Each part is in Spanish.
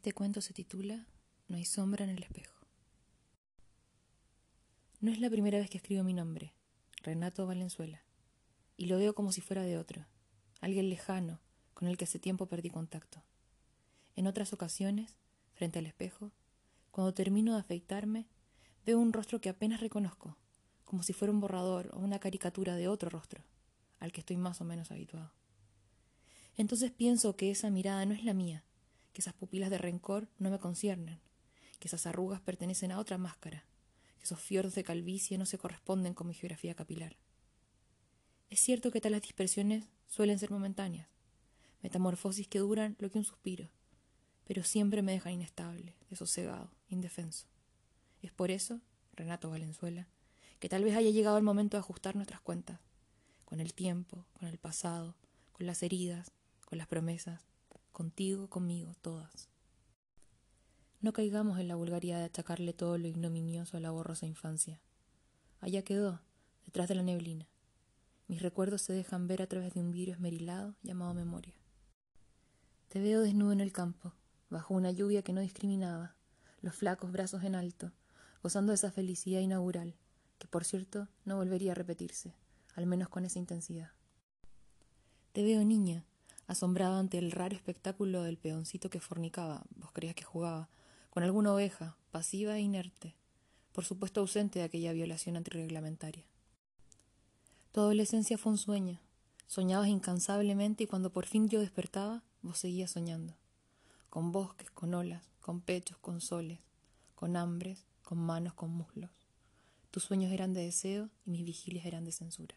fragmento se titula No hay sombra en el espejo. No es la primera vez que escribo mi nombre, Renato Valenzuela, y lo veo como si fuera de otro, alguien lejano con el que hace tiempo perdí contacto. En otras ocasiones, frente al espejo, cuando termino de afeitarme, veo un rostro que apenas reconozco, como si fuera un borrador o una caricatura de otro rostro, al que estoy más o menos habituado. Entonces pienso que esa mirada no es la mía, que esas pupilas de rencor no me conciernen, que esas arrugas pertenecen a otra máscara, que esos fiordos de calvicie no se corresponden con mi geografía capilar. Es cierto que tales dispersiones suelen ser momentáneas, metamorfosis que duran lo que un suspiro, pero siempre me dejan inestable, desosegado, indefenso. Es por eso, Renato Valenzuela, que tal vez haya llegado el momento de ajustar nuestras cuentas, con el tiempo, con el pasado, con las heridas, con las promesas, contigo, conmigo, todas. No caigamos en la vulgaridad de achacarle todo lo ignominioso a la borrosa infancia. Allá quedó, detrás de la neblina. Mis recuerdos se dejan ver a través de un vidrio esmerilado llamado memoria. Te veo desnudo en el campo, bajo una lluvia que no discriminaba, los flacos brazos en alto, gozando de esa felicidad inaugural, que por cierto no volvería a repetirse, al menos con esa intensidad. Te veo niña, asombrado ante el raro espectáculo del peoncito que fornicaba, vos creías que jugaba, con alguna oveja, pasiva e inerte, por supuesto ausente de aquella violación antirreglamentaria. Tu adolescencia fue un sueño, soñabas incansablemente y cuando por fin yo despertaba, vos seguías soñando, con bosques, con olas, con pechos, con soles, con hambres, con manos, con muslos. Tus sueños eran de deseo y mis vigilias eran de censura.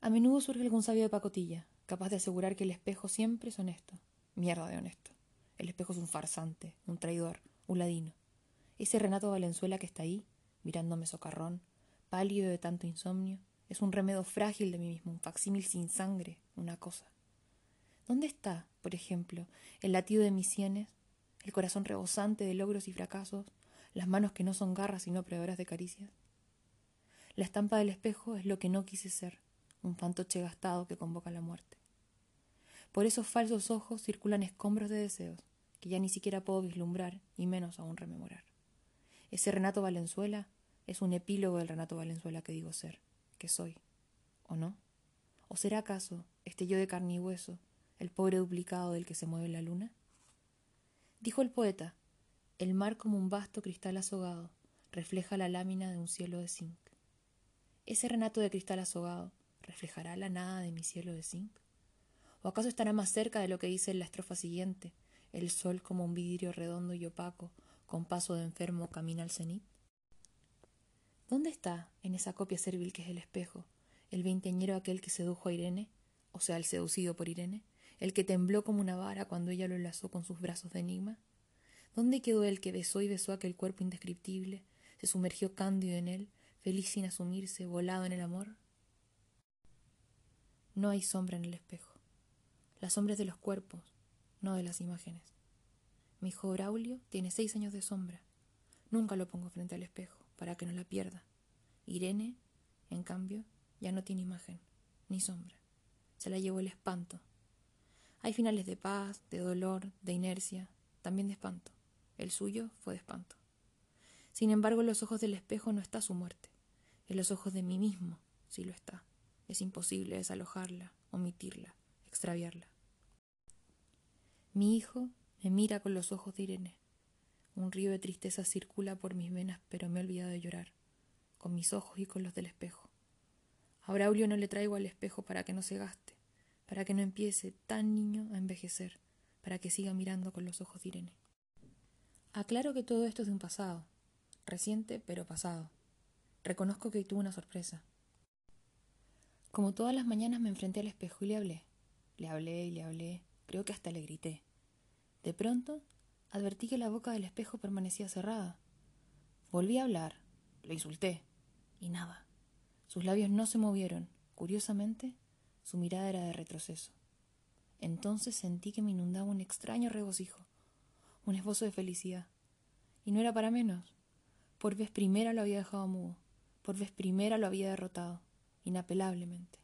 A menudo surge algún sabio de pacotilla, capaz de asegurar que el espejo siempre es honesto. Mierda de honesto. El espejo es un farsante, un traidor, un ladino. Ese Renato Valenzuela que está ahí, mirándome socarrón, pálido de tanto insomnio, es un remedio frágil de mí mismo, un facsímil sin sangre, una cosa. ¿Dónde está, por ejemplo, el latido de mis sienes, el corazón rebosante de logros y fracasos, las manos que no son garras sino proveedoras de caricias? La estampa del espejo es lo que no quise ser, un fantoche gastado que convoca la muerte. Por esos falsos ojos circulan escombros de deseos que ya ni siquiera puedo vislumbrar y menos aún rememorar. Ese Renato Valenzuela es un epílogo del Renato Valenzuela que digo ser, que soy, ¿o no? ¿O será acaso este yo de carne y hueso, el pobre duplicado del que se mueve la luna? Dijo el poeta, el mar como un vasto cristal azogado refleja la lámina de un cielo de zinc. Ese Renato de cristal azogado ¿Reflejará la nada de mi cielo de zinc? ¿O acaso estará más cerca de lo que dice en la estrofa siguiente? El sol como un vidrio redondo y opaco, con paso de enfermo camina al cenit. ¿Dónde está, en esa copia servil que es el espejo, el veinteañero aquel que sedujo a Irene, o sea, el seducido por Irene, el que tembló como una vara cuando ella lo enlazó con sus brazos de enigma? ¿Dónde quedó el que besó y besó aquel cuerpo indescriptible, se sumergió cándido en él, feliz sin asumirse, volado en el amor? No hay sombra en el espejo. La sombra es de los cuerpos, no de las imágenes. Mi hijo Braulio tiene seis años de sombra. Nunca lo pongo frente al espejo para que no la pierda. Irene, en cambio, ya no tiene imagen, ni sombra. Se la llevó el espanto. Hay finales de paz, de dolor, de inercia, también de espanto. El suyo fue de espanto. Sin embargo, en los ojos del espejo no está su muerte. En los ojos de mí mismo sí lo está. Es imposible desalojarla, omitirla, extraviarla. Mi hijo me mira con los ojos de Irene. Un río de tristeza circula por mis venas, pero me he olvidado de llorar, con mis ojos y con los del espejo. A Braulio no le traigo al espejo para que no se gaste, para que no empiece tan niño a envejecer, para que siga mirando con los ojos de Irene. Aclaro que todo esto es de un pasado, reciente pero pasado. Reconozco que tuve una sorpresa. Como todas las mañanas me enfrenté al espejo y le hablé. Le hablé y le hablé, creo que hasta le grité. De pronto, advertí que la boca del espejo permanecía cerrada. Volví a hablar, le insulté, y nada. Sus labios no se movieron. Curiosamente, su mirada era de retroceso. Entonces sentí que me inundaba un extraño regocijo, un esbozo de felicidad. Y no era para menos. Por vez primera lo había dejado mudo, por vez primera lo había derrotado inapelablemente.